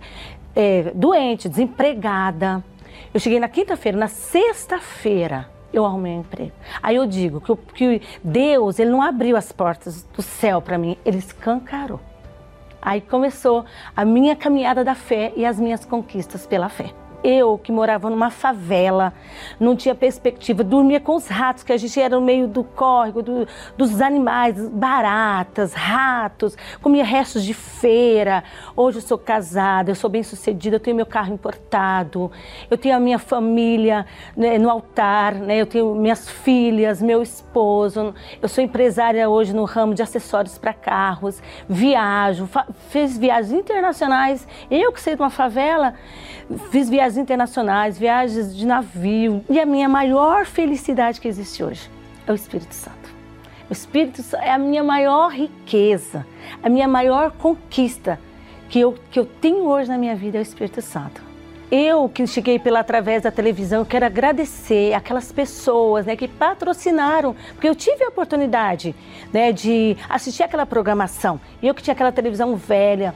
é, doente, desempregada. Eu cheguei na quinta-feira, na sexta-feira eu arrumei um emprego. Aí eu digo que, que Deus, ele não abriu as portas do céu para mim, ele escancarou. Aí começou a minha caminhada da fé e as minhas conquistas pela fé. Eu, que morava numa favela, não tinha perspectiva, dormia com os ratos, que a gente era no meio do córrego, do, dos animais, baratas, ratos, comia restos de feira. Hoje eu sou casada, eu sou bem sucedida, eu tenho meu carro importado, eu tenho a minha família né, no altar, né, eu tenho minhas filhas, meu esposo. Eu sou empresária hoje no ramo de acessórios para carros, viajo, fiz viagens internacionais. Eu que sei de uma favela, fiz viagens viagens internacionais, viagens de navio. E a minha maior felicidade que existe hoje é o Espírito Santo. O Espírito Santo é a minha maior riqueza, a minha maior conquista que eu, que eu tenho hoje na minha vida é o Espírito Santo. Eu que cheguei pela através da televisão, quero agradecer aquelas pessoas né, que patrocinaram, porque eu tive a oportunidade né, de assistir aquela programação. Eu que tinha aquela televisão velha,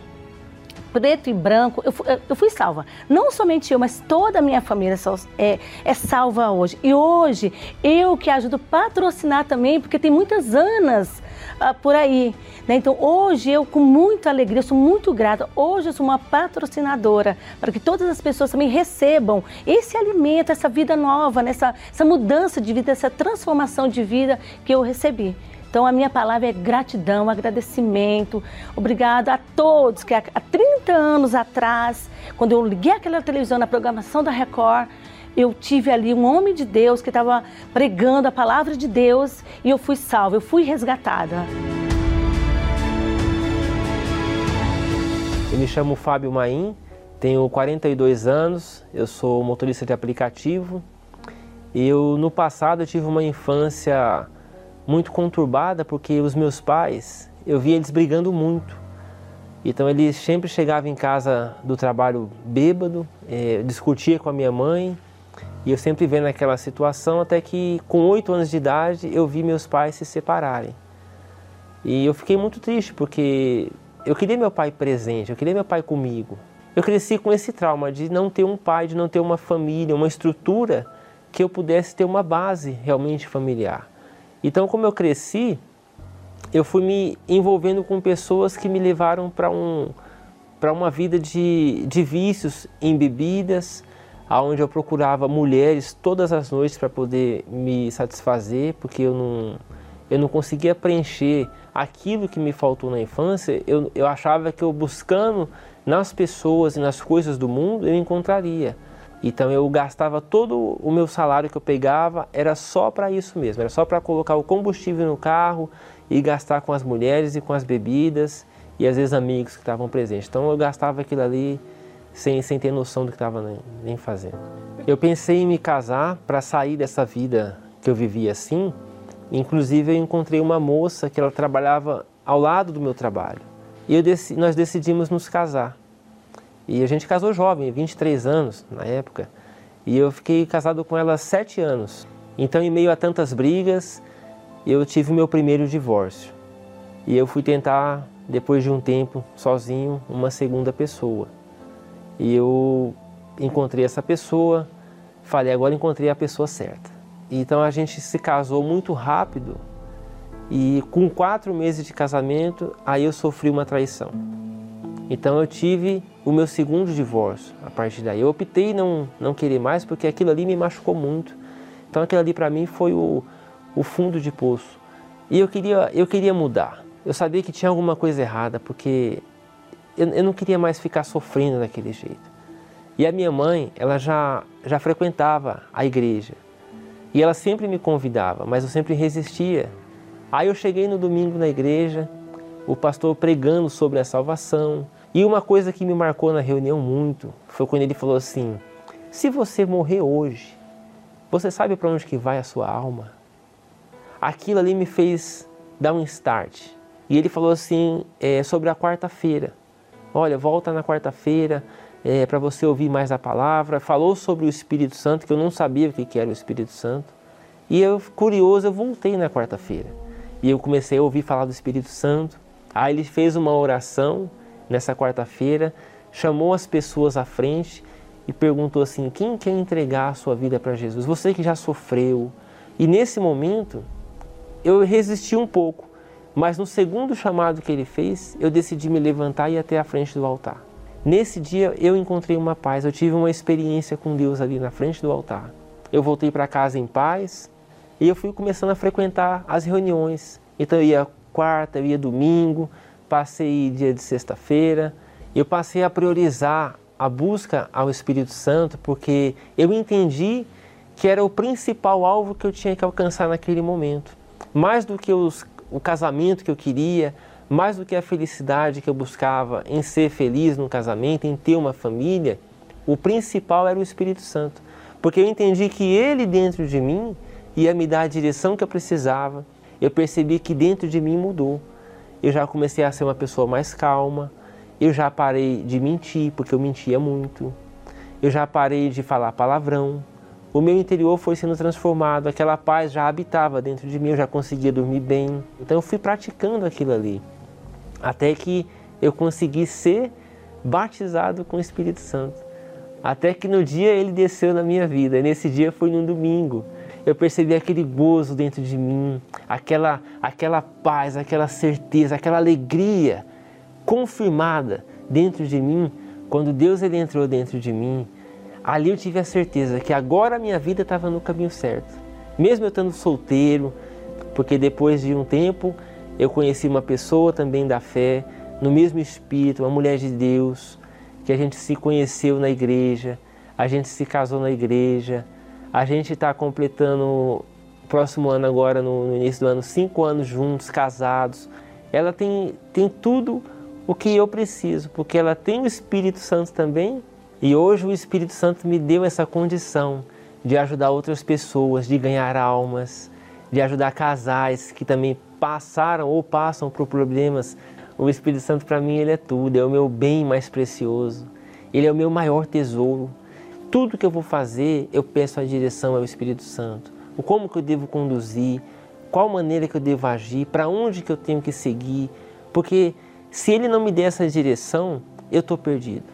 preto e branco, eu, eu fui salva. Não somente eu, mas toda a minha família é, é salva hoje. E hoje, eu que ajudo patrocinar também, porque tem muitas Anas ah, por aí. Né? Então, hoje eu, com muita alegria, sou muito grata. Hoje eu sou uma patrocinadora para que todas as pessoas também recebam esse alimento, essa vida nova, nessa, essa mudança de vida, essa transformação de vida que eu recebi. Então a minha palavra é gratidão, agradecimento. Obrigado a todos que há 30 anos atrás, quando eu liguei aquela televisão na programação da Record, eu tive ali um homem de Deus que estava pregando a palavra de Deus e eu fui salva, eu fui resgatada. Eu me chamo Fábio Maim, tenho 42 anos, eu sou motorista de aplicativo. Eu no passado tive uma infância muito conturbada porque os meus pais, eu via eles brigando muito. Então eles sempre chegavam em casa do trabalho bêbado, é, discutia com a minha mãe e eu sempre vendo aquela situação até que com oito anos de idade eu vi meus pais se separarem. E eu fiquei muito triste porque eu queria meu pai presente, eu queria meu pai comigo. Eu cresci com esse trauma de não ter um pai, de não ter uma família, uma estrutura que eu pudesse ter uma base realmente familiar. Então, como eu cresci, eu fui me envolvendo com pessoas que me levaram para um, para uma vida de, de vícios em bebidas, aonde eu procurava mulheres todas as noites para poder me satisfazer, porque eu não, eu não conseguia preencher aquilo que me faltou na infância. Eu, eu achava que eu buscando nas pessoas e nas coisas do mundo eu encontraria. Então eu gastava todo o meu salário que eu pegava, era só para isso mesmo, era só para colocar o combustível no carro e gastar com as mulheres e com as bebidas e às vezes amigos que estavam presentes. Então eu gastava aquilo ali sem, sem ter noção do que estava nem, nem fazendo. Eu pensei em me casar para sair dessa vida que eu vivia assim. Inclusive eu encontrei uma moça que ela trabalhava ao lado do meu trabalho. E eu, nós decidimos nos casar. E a gente casou jovem, 23 anos na época. E eu fiquei casado com ela sete anos. Então, em meio a tantas brigas, eu tive meu primeiro divórcio. E eu fui tentar, depois de um tempo, sozinho, uma segunda pessoa. E eu encontrei essa pessoa, falei, agora encontrei a pessoa certa. Então a gente se casou muito rápido e com quatro meses de casamento, aí eu sofri uma traição. Então eu tive o meu segundo divórcio a partir daí. Eu optei não não querer mais porque aquilo ali me machucou muito. Então aquilo ali para mim foi o, o fundo de poço. E eu queria eu queria mudar. Eu sabia que tinha alguma coisa errada porque eu, eu não queria mais ficar sofrendo daquele jeito. E a minha mãe, ela já já frequentava a igreja. E ela sempre me convidava, mas eu sempre resistia. Aí eu cheguei no domingo na igreja, o pastor pregando sobre a salvação, e uma coisa que me marcou na reunião muito foi quando ele falou assim: se você morrer hoje, você sabe para onde que vai a sua alma? Aquilo ali me fez dar um start. E ele falou assim é, sobre a quarta-feira. Olha, volta na quarta-feira, é, para você ouvir mais a palavra. Falou sobre o Espírito Santo, que eu não sabia o que era o Espírito Santo. E eu, curioso, eu voltei na quarta-feira. E eu comecei a ouvir falar do Espírito Santo. Aí ele fez uma oração nessa quarta-feira, chamou as pessoas à frente e perguntou assim: quem quer entregar a sua vida para Jesus? Você que já sofreu. E nesse momento, eu resisti um pouco, mas no segundo chamado que ele fez, eu decidi me levantar e ir até a frente do altar. Nesse dia eu encontrei uma paz, eu tive uma experiência com Deus ali na frente do altar. Eu voltei para casa em paz e eu fui começando a frequentar as reuniões. Então eu ia quarta, eu ia domingo, passei dia de sexta-feira. Eu passei a priorizar a busca ao Espírito Santo porque eu entendi que era o principal alvo que eu tinha que alcançar naquele momento. Mais do que os, o casamento que eu queria, mais do que a felicidade que eu buscava em ser feliz no casamento, em ter uma família, o principal era o Espírito Santo. Porque eu entendi que ele dentro de mim ia me dar a direção que eu precisava. Eu percebi que dentro de mim mudou. Eu já comecei a ser uma pessoa mais calma. Eu já parei de mentir, porque eu mentia muito. Eu já parei de falar palavrão. O meu interior foi sendo transformado, aquela paz já habitava dentro de mim, eu já conseguia dormir bem. Então eu fui praticando aquilo ali até que eu consegui ser batizado com o Espírito Santo. Até que no dia ele desceu na minha vida. Nesse dia foi num domingo. Eu percebi aquele gozo dentro de mim, aquela, aquela paz, aquela certeza, aquela alegria confirmada dentro de mim. Quando Deus ele entrou dentro de mim, ali eu tive a certeza que agora a minha vida estava no caminho certo. Mesmo eu estando solteiro, porque depois de um tempo eu conheci uma pessoa também da fé, no mesmo espírito, uma mulher de Deus, que a gente se conheceu na igreja, a gente se casou na igreja, a gente está completando próximo ano agora, no, no, início do ano, cinco anos juntos, casados. Ela tem, tem tudo o que eu preciso, porque ela tem o Espírito Santo também, e hoje o Espírito Santo me deu essa condição de ajudar outras pessoas, de ganhar almas, de ajudar casais que também passaram ou passam por problemas, o Espírito Santo para mim ele é tudo, é o meu bem mais precioso. Ele é o meu maior tesouro. Tudo que eu vou fazer, eu peço a direção ao Espírito Santo. O como que eu devo conduzir, qual maneira que eu devo agir, para onde que eu tenho que seguir, porque se ele não me der essa direção, eu estou perdido.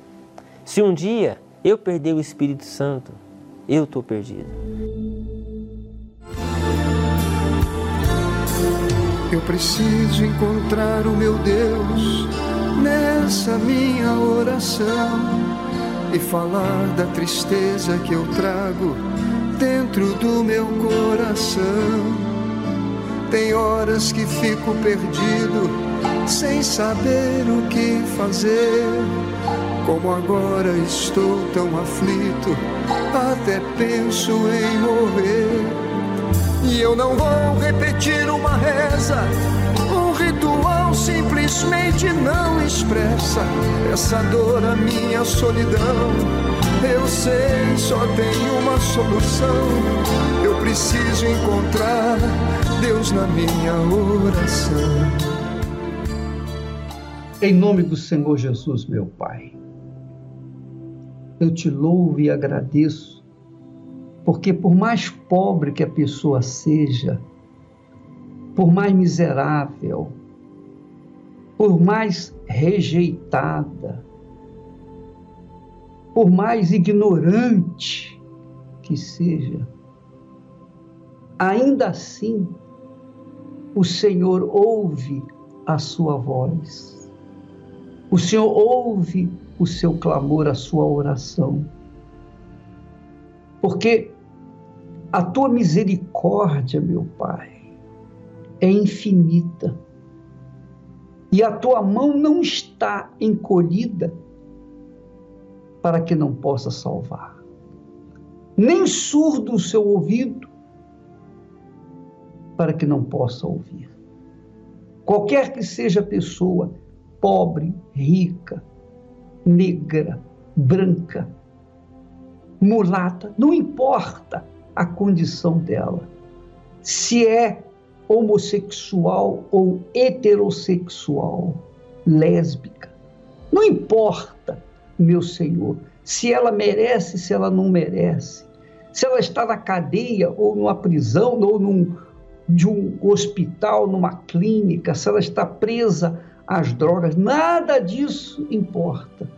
Se um dia eu perder o Espírito Santo, eu estou perdido. Eu preciso encontrar o meu Deus nessa minha oração e falar da tristeza que eu trago dentro do meu coração. Tem horas que fico perdido, sem saber o que fazer. Como agora estou tão aflito, até penso em morrer. E eu não vou repetir uma reza, simplesmente não expressa essa dor, a minha solidão. Eu sei, só tem uma solução. Eu preciso encontrar Deus na minha oração. Em nome do Senhor Jesus, meu Pai, eu te louvo e agradeço porque por mais pobre que a pessoa seja, por mais miserável, por mais rejeitada, por mais ignorante que seja, ainda assim o Senhor ouve a sua voz. O Senhor ouve o seu clamor, a sua oração. Porque a tua misericórdia, meu Pai, é infinita. E a tua mão não está encolhida para que não possa salvar. Nem surdo o seu ouvido para que não possa ouvir. Qualquer que seja a pessoa, pobre, rica, negra, branca, mulata, não importa a condição dela. Se é homossexual ou heterossexual, lésbica, não importa meu Senhor, se ela merece, se ela não merece, se ela está na cadeia ou numa prisão ou num de um hospital, numa clínica, se ela está presa às drogas, nada disso importa.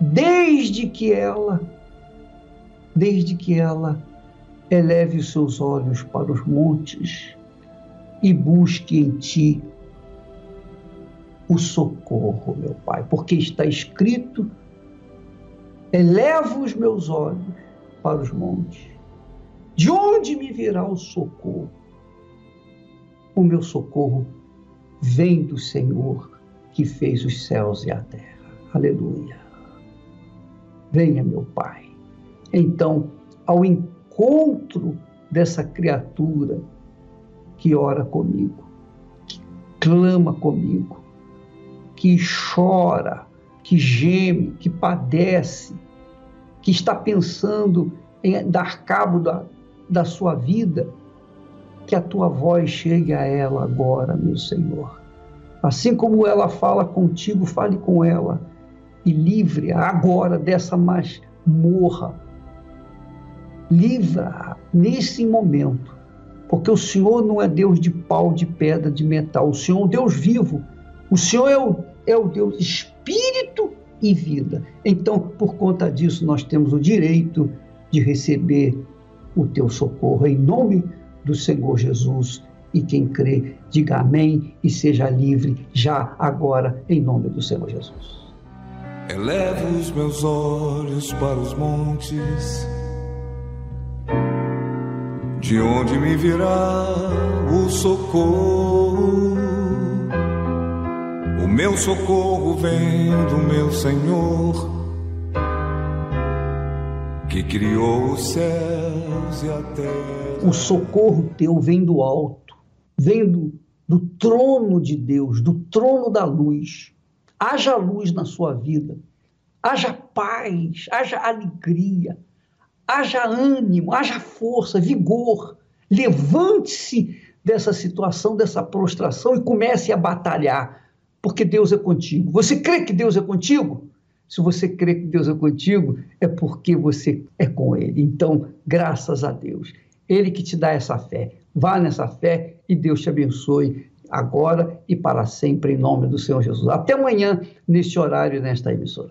Desde que ela, desde que ela eleve os seus olhos para os montes e busque em ti o socorro, meu Pai, porque está escrito: eleva os meus olhos para os montes. De onde me virá o socorro? O meu socorro vem do Senhor que fez os céus e a terra. Aleluia. Venha, meu Pai. Então, ao encontro dessa criatura que ora comigo, que clama comigo, que chora, que geme, que padece, que está pensando em dar cabo da, da sua vida, que a tua voz chegue a ela agora, meu Senhor. Assim como ela fala contigo, fale com ela e livre-a agora dessa masmorra. Livra-a nesse momento, porque o Senhor não é Deus de pau, de pedra, de metal. O Senhor é o Deus vivo. O Senhor é o, é o Deus espírito e vida. Então, por conta disso, nós temos o direito de receber o teu socorro em nome do Senhor Jesus. E quem crê, diga amém e seja livre já agora, em nome do Senhor Jesus. Elevo os meus olhos para os montes, de onde me virá o socorro. O meu socorro vem do meu Senhor que criou os céus e a terra. O socorro teu vem do alto, vem do, do trono de Deus, do trono da luz. Haja luz na sua vida, haja paz, haja alegria, haja ânimo, haja força, vigor. Levante-se dessa situação, dessa prostração e comece a batalhar, porque Deus é contigo. Você crê que Deus é contigo? Se você crê que Deus é contigo, é porque você é com Ele. Então, graças a Deus. Ele que te dá essa fé. Vá nessa fé e Deus te abençoe agora e para sempre, em nome do Senhor Jesus. Até amanhã, neste horário, nesta emissora.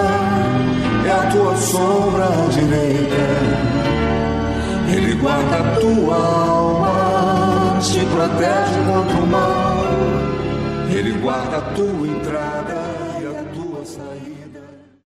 a tua sombra direita. Ele guarda a tua alma, te protege contra o mal. Ele guarda a tua entrada